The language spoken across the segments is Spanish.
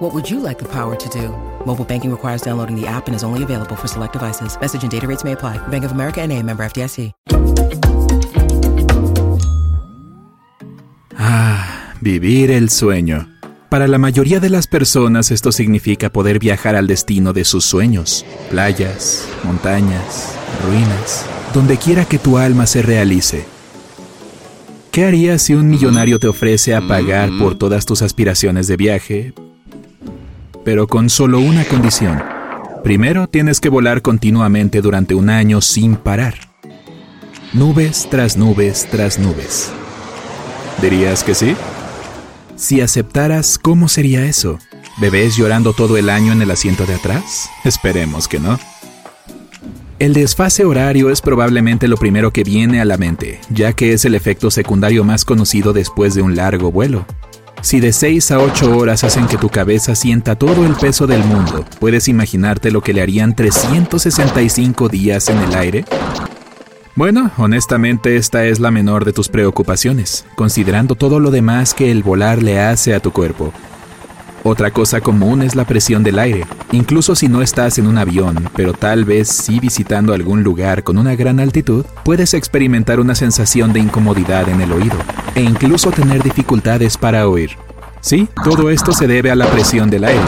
What would you like the power to do? Mobile banking requires downloading the app and is only available for select devices. Message and data rates may apply. Bank of America NA, member FDIC. Ah, vivir el sueño. Para la mayoría de las personas esto significa poder viajar al destino de sus sueños. Playas, montañas, ruinas, donde quiera que tu alma se realice. ¿Qué harías si un millonario te ofrece a pagar por todas tus aspiraciones de viaje, pero con solo una condición. Primero tienes que volar continuamente durante un año sin parar. Nubes tras nubes tras nubes. ¿Dirías que sí? Si aceptaras, ¿cómo sería eso? ¿Bebés llorando todo el año en el asiento de atrás? Esperemos que no. El desfase horario es probablemente lo primero que viene a la mente, ya que es el efecto secundario más conocido después de un largo vuelo. Si de 6 a 8 horas hacen que tu cabeza sienta todo el peso del mundo, ¿puedes imaginarte lo que le harían 365 días en el aire? Bueno, honestamente esta es la menor de tus preocupaciones, considerando todo lo demás que el volar le hace a tu cuerpo. Otra cosa común es la presión del aire, incluso si no estás en un avión, pero tal vez sí visitando algún lugar con una gran altitud, puedes experimentar una sensación de incomodidad en el oído, e incluso tener dificultades para oír. Sí, todo esto se debe a la presión del aire.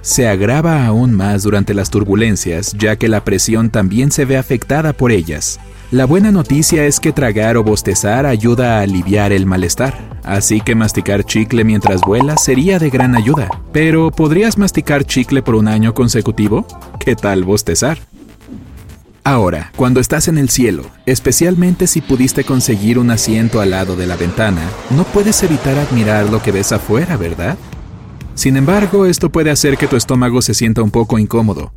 Se agrava aún más durante las turbulencias, ya que la presión también se ve afectada por ellas. La buena noticia es que tragar o bostezar ayuda a aliviar el malestar, así que masticar chicle mientras vuelas sería de gran ayuda. Pero ¿podrías masticar chicle por un año consecutivo? ¿Qué tal bostezar? Ahora, cuando estás en el cielo, especialmente si pudiste conseguir un asiento al lado de la ventana, no puedes evitar admirar lo que ves afuera, ¿verdad? Sin embargo, esto puede hacer que tu estómago se sienta un poco incómodo,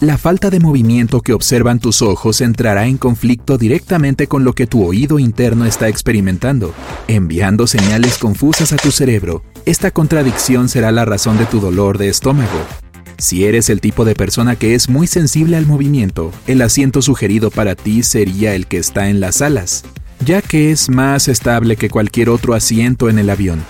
la falta de movimiento que observan tus ojos entrará en conflicto directamente con lo que tu oído interno está experimentando, enviando señales confusas a tu cerebro. Esta contradicción será la razón de tu dolor de estómago. Si eres el tipo de persona que es muy sensible al movimiento, el asiento sugerido para ti sería el que está en las alas, ya que es más estable que cualquier otro asiento en el avión.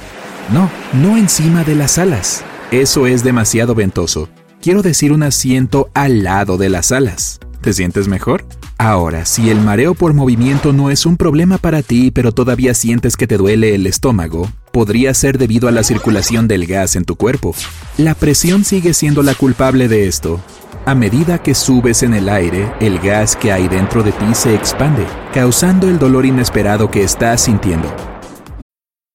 No, no encima de las alas. Eso es demasiado ventoso Quiero decir un asiento al lado de las alas. ¿Te sientes mejor? Ahora, si el mareo por movimiento no es un problema para ti, pero todavía sientes que te duele el estómago, podría ser debido a la circulación del gas en tu cuerpo. La presión sigue siendo la culpable de esto. A medida que subes en el aire, el gas que hay dentro de ti se expande, causando el dolor inesperado que estás sintiendo.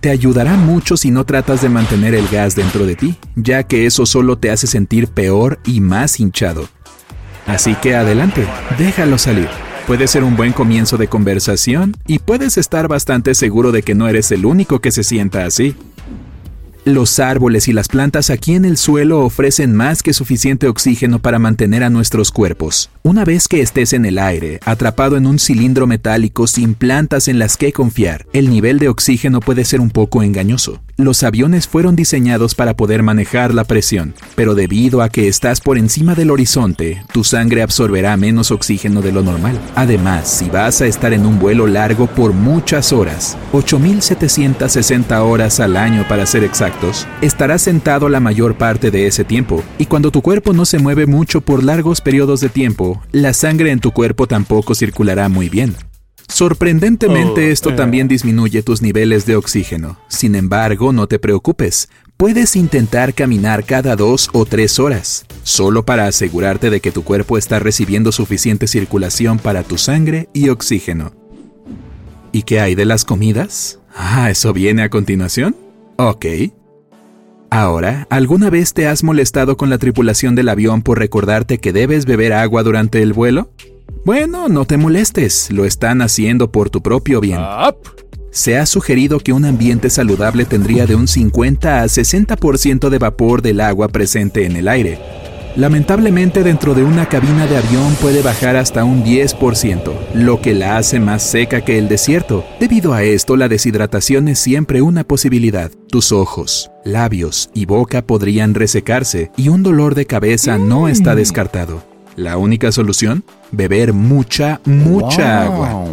Te ayudará mucho si no tratas de mantener el gas dentro de ti, ya que eso solo te hace sentir peor y más hinchado. Así que adelante, déjalo salir. Puede ser un buen comienzo de conversación y puedes estar bastante seguro de que no eres el único que se sienta así. Los árboles y las plantas aquí en el suelo ofrecen más que suficiente oxígeno para mantener a nuestros cuerpos. Una vez que estés en el aire, atrapado en un cilindro metálico sin plantas en las que confiar, el nivel de oxígeno puede ser un poco engañoso. Los aviones fueron diseñados para poder manejar la presión, pero debido a que estás por encima del horizonte, tu sangre absorberá menos oxígeno de lo normal. Además, si vas a estar en un vuelo largo por muchas horas, 8.760 horas al año para ser exactos, estarás sentado la mayor parte de ese tiempo, y cuando tu cuerpo no se mueve mucho por largos periodos de tiempo, la sangre en tu cuerpo tampoco circulará muy bien. Sorprendentemente Oh, esto eh. también disminuye tus niveles de oxígeno. Sin embargo, no te preocupes. Puedes intentar caminar cada dos o tres horas, solo para asegurarte de que tu cuerpo está recibiendo suficiente circulación para tu sangre y oxígeno. ¿Y qué hay de las comidas? Ah, ¿eso viene a continuación? Ok. Ahora, ¿alguna vez te has molestado con la tripulación del avión por recordarte que debes beber agua durante el vuelo? Bueno, no te molestes, lo están haciendo por tu propio bien se ha sugerido que un ambiente saludable tendría de un 50 a 60% de vapor del agua presente en el aire. Lamentablemente dentro de una cabina de avión puede bajar hasta un 10%, lo que la hace más seca que el desierto. Debido a esto, la deshidratación es siempre una posibilidad. Tus ojos, labios y boca podrían resecarse y un dolor de cabeza no está descartado. La única solución, beber mucha, mucha agua.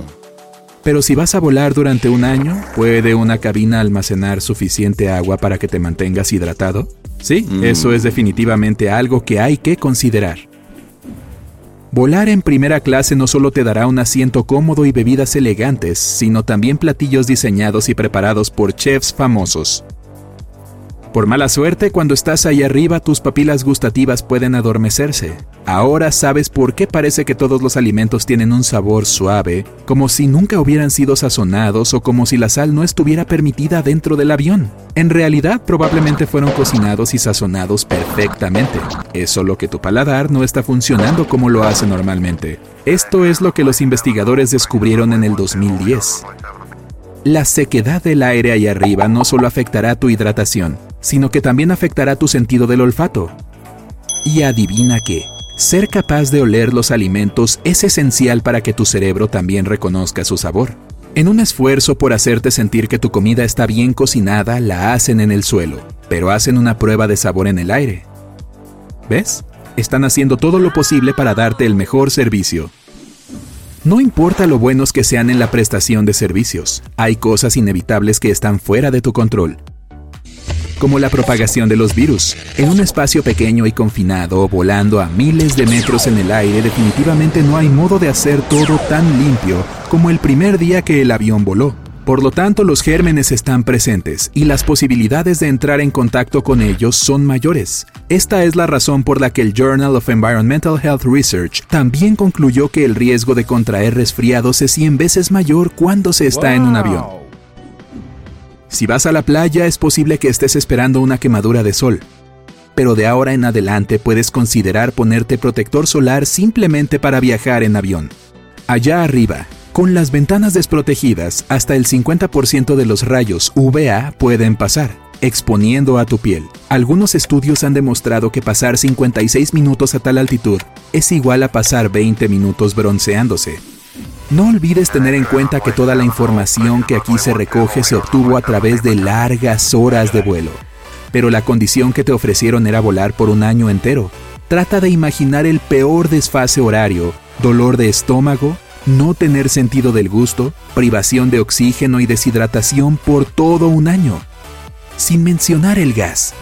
Pero si vas a volar durante un año, ¿puede una cabina almacenar suficiente agua para que te mantengas hidratado? Sí, mm. eso es definitivamente algo que hay que considerar. Volar en primera clase no solo te dará un asiento cómodo y bebidas elegantes, sino también platillos diseñados y preparados por chefs famosos. Por mala suerte, cuando estás ahí arriba tus papilas gustativas pueden adormecerse. Ahora sabes por qué parece que todos los alimentos tienen un sabor suave, como si nunca hubieran sido sazonados o como si la sal no estuviera permitida dentro del avión. En realidad probablemente fueron cocinados y sazonados perfectamente. Es solo que tu paladar no está funcionando como lo hace normalmente. Esto es lo que los investigadores descubrieron en el 2010. La sequedad del aire ahí arriba no solo afectará tu hidratación, sino que también afectará tu sentido del olfato. Y adivina qué, ser capaz de oler los alimentos es esencial para que tu cerebro también reconozca su sabor. En un esfuerzo por hacerte sentir que tu comida está bien cocinada, la hacen en el suelo, pero hacen una prueba de sabor en el aire. ¿Ves? Están haciendo todo lo posible para darte el mejor servicio. No importa lo buenos que sean en la prestación de servicios, hay cosas inevitables que están fuera de tu control como la propagación de los virus. En un espacio pequeño y confinado, volando a miles de metros en el aire, definitivamente no hay modo de hacer todo tan limpio como el primer día que el avión voló. Por lo tanto, los gérmenes están presentes y las posibilidades de entrar en contacto con ellos son mayores. Esta es la razón por la que el Journal of Environmental Health Research también concluyó que el riesgo de contraer resfriados es 100 veces mayor cuando se está en un avión. Si vas a la playa es posible que estés esperando una quemadura de sol, pero de ahora en adelante puedes considerar ponerte protector solar simplemente para viajar en avión. Allá arriba, con las ventanas desprotegidas, hasta el 50% de los rayos UVA pueden pasar, exponiendo a tu piel. Algunos estudios han demostrado que pasar 56 minutos a tal altitud es igual a pasar 20 minutos bronceándose. No olvides tener en cuenta que toda la información que aquí se recoge se obtuvo a través de largas horas de vuelo. Pero la condición que te ofrecieron era volar por un año entero. Trata de imaginar el peor desfase horario, dolor de estómago, no tener sentido del gusto, privación de oxígeno y deshidratación por todo un año. Sin mencionar el gas,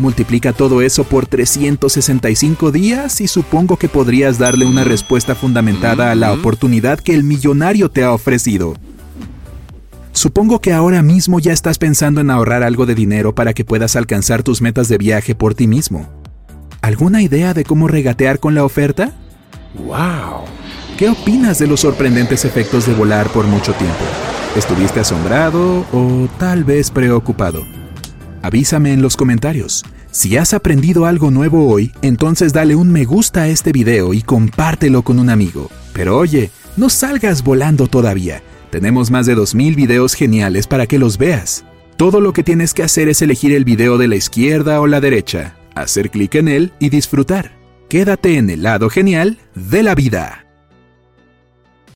Multiplica todo eso por 365 días y supongo que podrías darle una respuesta fundamentada a la oportunidad que el millonario te ha ofrecido. Supongo que ahora mismo ya estás pensando en ahorrar algo de dinero para que puedas alcanzar tus metas de viaje por ti mismo. ¿Alguna idea de cómo regatear con la oferta? ¡Wow! ¿Qué opinas de los sorprendentes efectos de volar por mucho tiempo? ¿Estuviste asombrado o tal vez preocupado? Avísame en los comentarios. Si has aprendido algo nuevo hoy, entonces dale un me gusta a este video y compártelo con un amigo. Pero oye, no salgas volando todavía. Tenemos más de 2.000 videos geniales para que los veas. Todo lo que tienes que hacer es elegir el video de la izquierda o la derecha, hacer clic en él y disfrutar. Quédate en el lado genial de la vida.